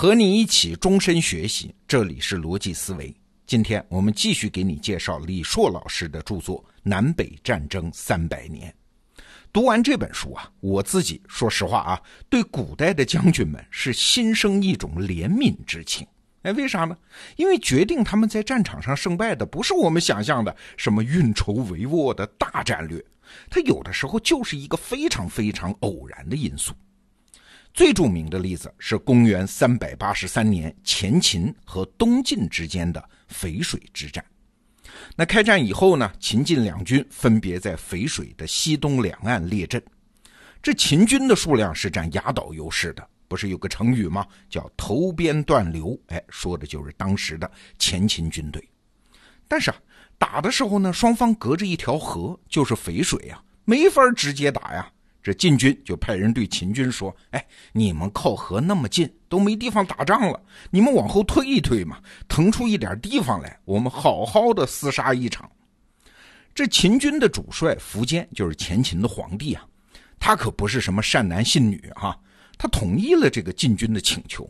和你一起终身学习，这里是逻辑思维。今天我们继续给你介绍李硕老师的著作《南北战争三百年》。读完这本书啊，我自己说实话啊，对古代的将军们是心生一种怜悯之情。哎，为啥呢？因为决定他们在战场上胜败的，不是我们想象的什么运筹帷幄的大战略，它有的时候就是一个非常非常偶然的因素。最著名的例子是公元三百八十三年前秦和东晋之间的淝水之战。那开战以后呢，秦晋两军分别在淝水的西东两岸列阵。这秦军的数量是占压倒优势的，不是有个成语吗？叫“投鞭断流”，哎，说的就是当时的前秦军队。但是啊，打的时候呢，双方隔着一条河，就是淝水呀，没法直接打呀。这晋军就派人对秦军说：“哎，你们靠河那么近，都没地方打仗了，你们往后退一退嘛，腾出一点地方来，我们好好的厮杀一场。”这秦军的主帅苻坚就是前秦的皇帝啊，他可不是什么善男信女哈，他同意了这个晋军的请求。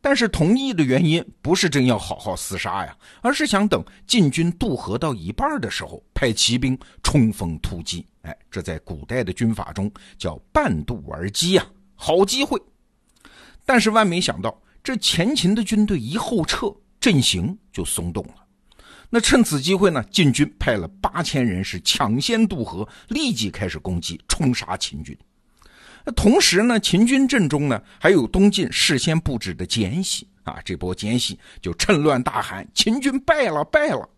但是同意的原因不是真要好好厮杀呀，而是想等晋军渡河到一半的时候，派骑兵冲锋突击。哎，这在古代的军法中叫半渡而击呀，好机会。但是万没想到，这前秦的军队一后撤，阵型就松动了。那趁此机会呢，晋军派了八千人是抢先渡河，立即开始攻击，冲杀秦军。那同时呢，秦军阵中呢还有东晋事先布置的奸细啊，这波奸细就趁乱大喊：“秦军败了，败了！”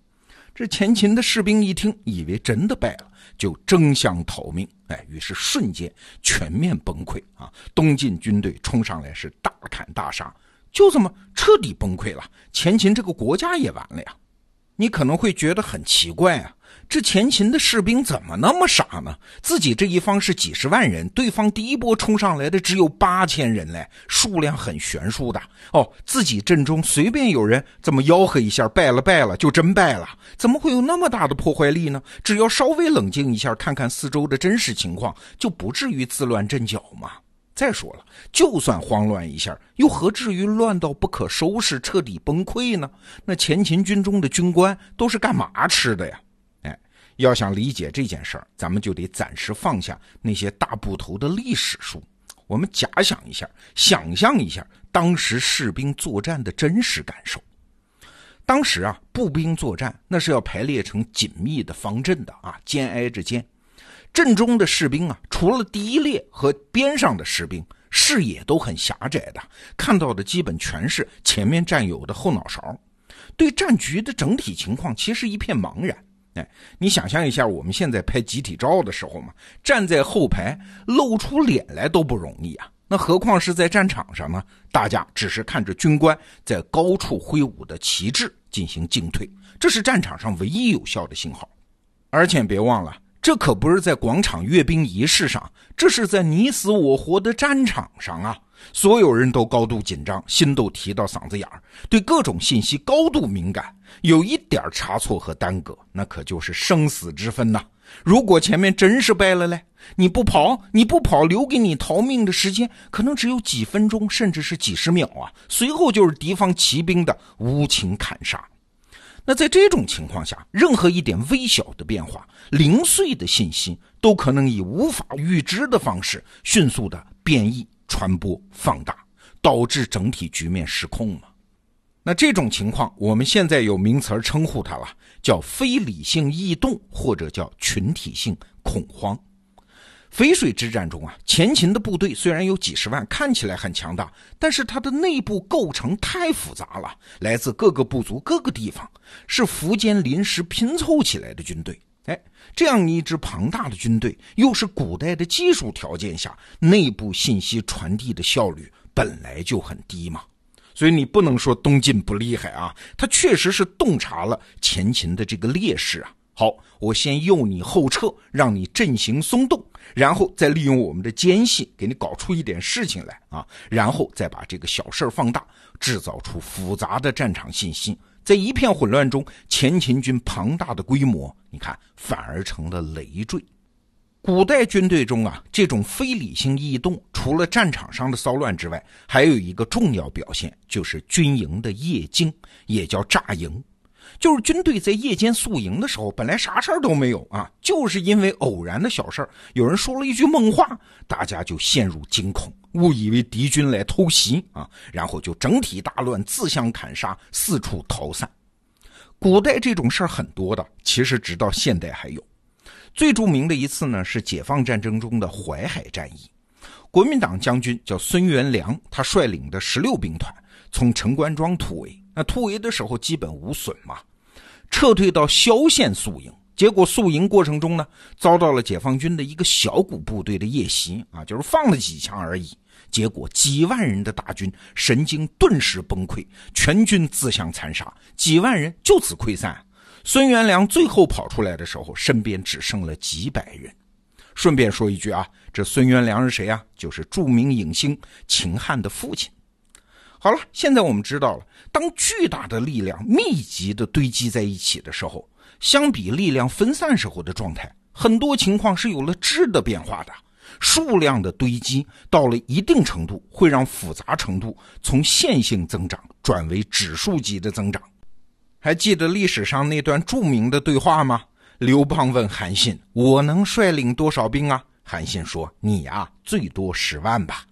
这前秦的士兵一听，以为真的败了，就争相逃命。哎，于是瞬间全面崩溃啊！东晋军队冲上来是大砍大杀，就这么彻底崩溃了。前秦这个国家也完了呀！你可能会觉得很奇怪啊。这前秦的士兵怎么那么傻呢？自己这一方是几十万人，对方第一波冲上来的只有八千人嘞，数量很悬殊的哦。自己阵中随便有人这么吆喝一下，败了败了，就真败了。怎么会有那么大的破坏力呢？只要稍微冷静一下，看看四周的真实情况，就不至于自乱阵脚嘛。再说了，就算慌乱一下，又何至于乱到不可收拾、彻底崩溃呢？那前秦军中的军官都是干嘛吃的呀？要想理解这件事儿，咱们就得暂时放下那些大部头的历史书，我们假想一下，想象一下当时士兵作战的真实感受。当时啊，步兵作战那是要排列成紧密的方阵的啊，肩挨着肩。阵中的士兵啊，除了第一列和边上的士兵，视野都很狭窄的，看到的基本全是前面战友的后脑勺，对战局的整体情况其实一片茫然。哎，你想象一下，我们现在拍集体照的时候嘛，站在后排露出脸来都不容易啊，那何况是在战场上呢？大家只是看着军官在高处挥舞的旗帜进行进退，这是战场上唯一有效的信号。而且别忘了，这可不是在广场阅兵仪式上，这是在你死我活的战场上啊！所有人都高度紧张，心都提到嗓子眼儿，对各种信息高度敏感。有一点差错和耽搁，那可就是生死之分呐！如果前面真是败了嘞，你不跑，你不跑，留给你逃命的时间可能只有几分钟，甚至是几十秒啊！随后就是敌方骑兵的无情砍杀。那在这种情况下，任何一点微小的变化、零碎的信息，都可能以无法预知的方式迅速的变异。传播放大，导致整体局面失控嘛？那这种情况，我们现在有名词称呼它了，叫非理性异动，或者叫群体性恐慌。淝水之战中啊，前秦的部队虽然有几十万，看起来很强大，但是它的内部构成太复杂了，来自各个部族、各个地方，是苻坚临时拼凑起来的军队。哎，这样一支庞大的军队，又是古代的技术条件下，内部信息传递的效率本来就很低嘛。所以你不能说东晋不厉害啊，他确实是洞察了前秦的这个劣势啊。好，我先诱你后撤，让你阵型松动，然后再利用我们的奸细给你搞出一点事情来啊，然后再把这个小事放大，制造出复杂的战场信息。在一片混乱中，前秦军庞大的规模，你看反而成了累赘。古代军队中啊，这种非理性异动，除了战场上的骚乱之外，还有一个重要表现，就是军营的夜惊，也叫诈营。就是军队在夜间宿营的时候，本来啥事儿都没有啊，就是因为偶然的小事儿，有人说了一句梦话，大家就陷入惊恐，误以为敌军来偷袭啊，然后就整体大乱，自相砍杀，四处逃散。古代这种事儿很多的，其实直到现代还有。最著名的一次呢，是解放战争中的淮海战役。国民党将军叫孙元良，他率领的十六兵团从陈官庄突围。那突围的时候基本无损嘛，撤退到萧县宿营。结果宿营过程中呢，遭到了解放军的一个小股部队的夜袭啊，就是放了几枪而已。结果几万人的大军神经顿时崩溃，全军自相残杀，几万人就此溃散。孙元良最后跑出来的时候，身边只剩了几百人。顺便说一句啊，这孙元良是谁啊？就是著名影星秦汉的父亲。好了，现在我们知道了，当巨大的力量密集的堆积在一起的时候，相比力量分散时候的状态，很多情况是有了质的变化的。数量的堆积到了一定程度，会让复杂程度从线性增长转为指数级的增长。还记得历史上那段著名的对话吗？刘邦问韩信：“我能率领多少兵啊？”韩信说：“你呀，最多十万吧。”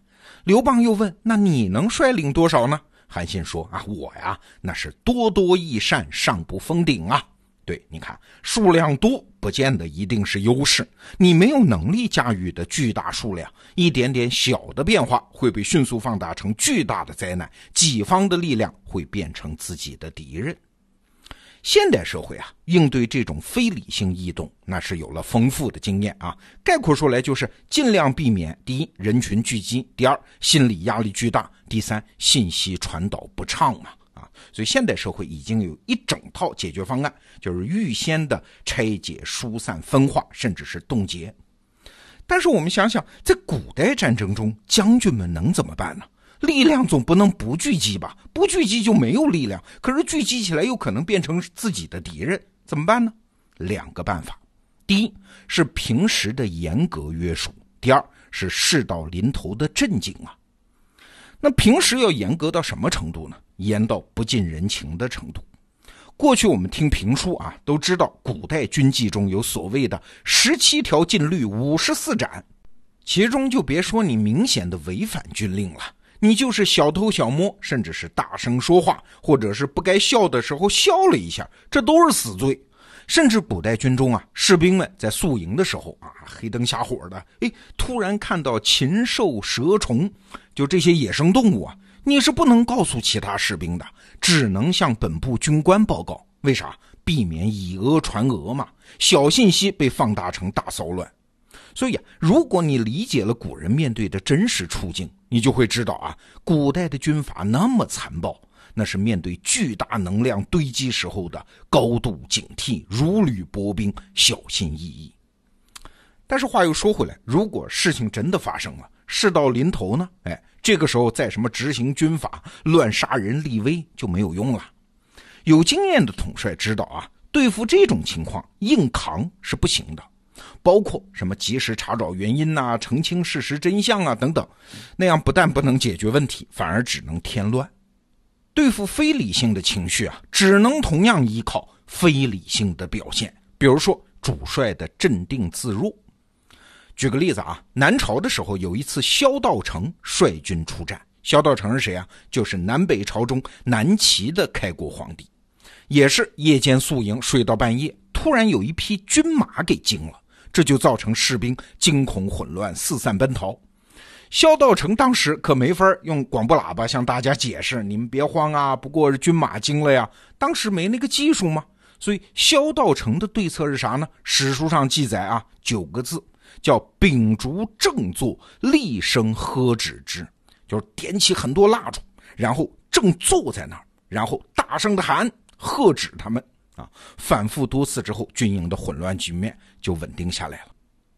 刘邦又问：“那你能率领多少呢？”韩信说：“啊，我呀，那是多多益善，上不封顶啊。”对，你看，数量多不见得一定是优势，你没有能力驾驭的巨大数量，一点点小的变化会被迅速放大成巨大的灾难，己方的力量会变成自己的敌人。现代社会啊，应对这种非理性异动，那是有了丰富的经验啊。概括说来，就是尽量避免：第一，人群聚集；第二，心理压力巨大；第三，信息传导不畅嘛。啊，所以现代社会已经有一整套解决方案，就是预先的拆解、疏散、分化，甚至是冻结。但是我们想想，在古代战争中，将军们能怎么办呢？力量总不能不聚集吧？不聚集就没有力量。可是聚集起来又可能变成自己的敌人，怎么办呢？两个办法：第一是平时的严格约束；第二是事到临头的镇静啊。那平时要严格到什么程度呢？严到不近人情的程度。过去我们听评书啊，都知道古代军纪中有所谓的十七条禁律、五十四斩，其中就别说你明显的违反军令了。你就是小偷小摸，甚至是大声说话，或者是不该笑的时候笑了一下，这都是死罪。甚至古代军中啊，士兵们在宿营的时候啊，黑灯瞎火的，哎，突然看到禽兽蛇虫，就这些野生动物啊，你是不能告诉其他士兵的，只能向本部军官报告。为啥？避免以讹传讹嘛，小信息被放大成大骚乱。所以啊，如果你理解了古人面对的真实处境，你就会知道啊，古代的军阀那么残暴，那是面对巨大能量堆积时候的高度警惕，如履薄冰，小心翼翼。但是话又说回来，如果事情真的发生了，事到临头呢？哎，这个时候再什么执行军法、乱杀人、立威就没有用了。有经验的统帅知道啊，对付这种情况，硬扛是不行的。包括什么及时查找原因呐，澄清事实真相啊等等，那样不但不能解决问题，反而只能添乱。对付非理性的情绪啊，只能同样依靠非理性的表现，比如说主帅的镇定自若。举个例子啊，南朝的时候有一次，萧道成率军出战。萧道成是谁啊？就是南北朝中南齐的开国皇帝，也是夜间宿营，睡到半夜，突然有一匹军马给惊了。这就造成士兵惊恐混乱，四散奔逃。萧道成当时可没法用广播喇叭向大家解释：“你们别慌啊，不过是军马惊了呀。”当时没那个技术嘛，所以萧道成的对策是啥呢？史书上记载啊，九个字，叫“秉烛正坐，厉声喝止之”，就是点起很多蜡烛，然后正坐在那儿，然后大声的喊，喝止他们。啊，反复多次之后，军营的混乱局面就稳定下来了。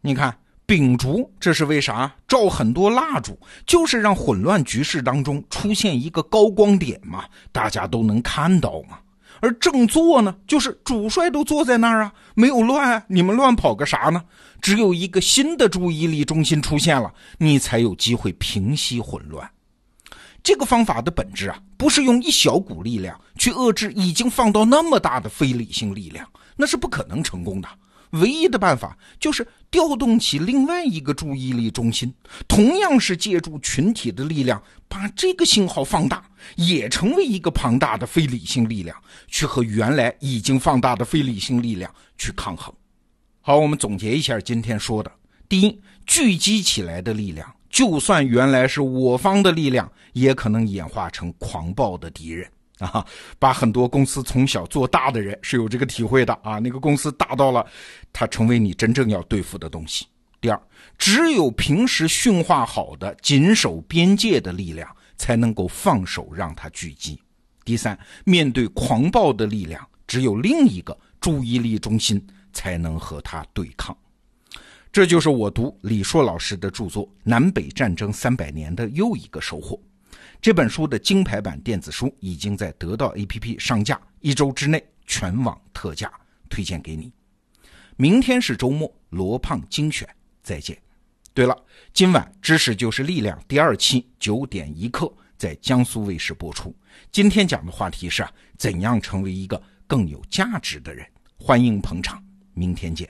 你看，秉烛这是为啥？照很多蜡烛，就是让混乱局势当中出现一个高光点嘛，大家都能看到嘛。而正坐呢，就是主帅都坐在那儿啊，没有乱，你们乱跑个啥呢？只有一个新的注意力中心出现了，你才有机会平息混乱。这个方法的本质啊，不是用一小股力量去遏制已经放到那么大的非理性力量，那是不可能成功的。唯一的办法就是调动起另外一个注意力中心，同样是借助群体的力量，把这个信号放大，也成为一个庞大的非理性力量，去和原来已经放大的非理性力量去抗衡。好，我们总结一下今天说的：第一，聚集起来的力量，就算原来是我方的力量，也可能演化成狂暴的敌人啊！把很多公司从小做大的人是有这个体会的啊。那个公司大到了，它成为你真正要对付的东西。第二，只有平时驯化好的、谨守边界的力量，才能够放手让它聚集。第三，面对狂暴的力量，只有另一个注意力中心。才能和他对抗，这就是我读李硕老师的著作《南北战争三百年》的又一个收获。这本书的金牌版电子书已经在得到 APP 上架，一周之内全网特价，推荐给你。明天是周末，罗胖精选，再见。对了，今晚《知识就是力量》第二期九点一刻在江苏卫视播出。今天讲的话题是怎样成为一个更有价值的人，欢迎捧场。明天见。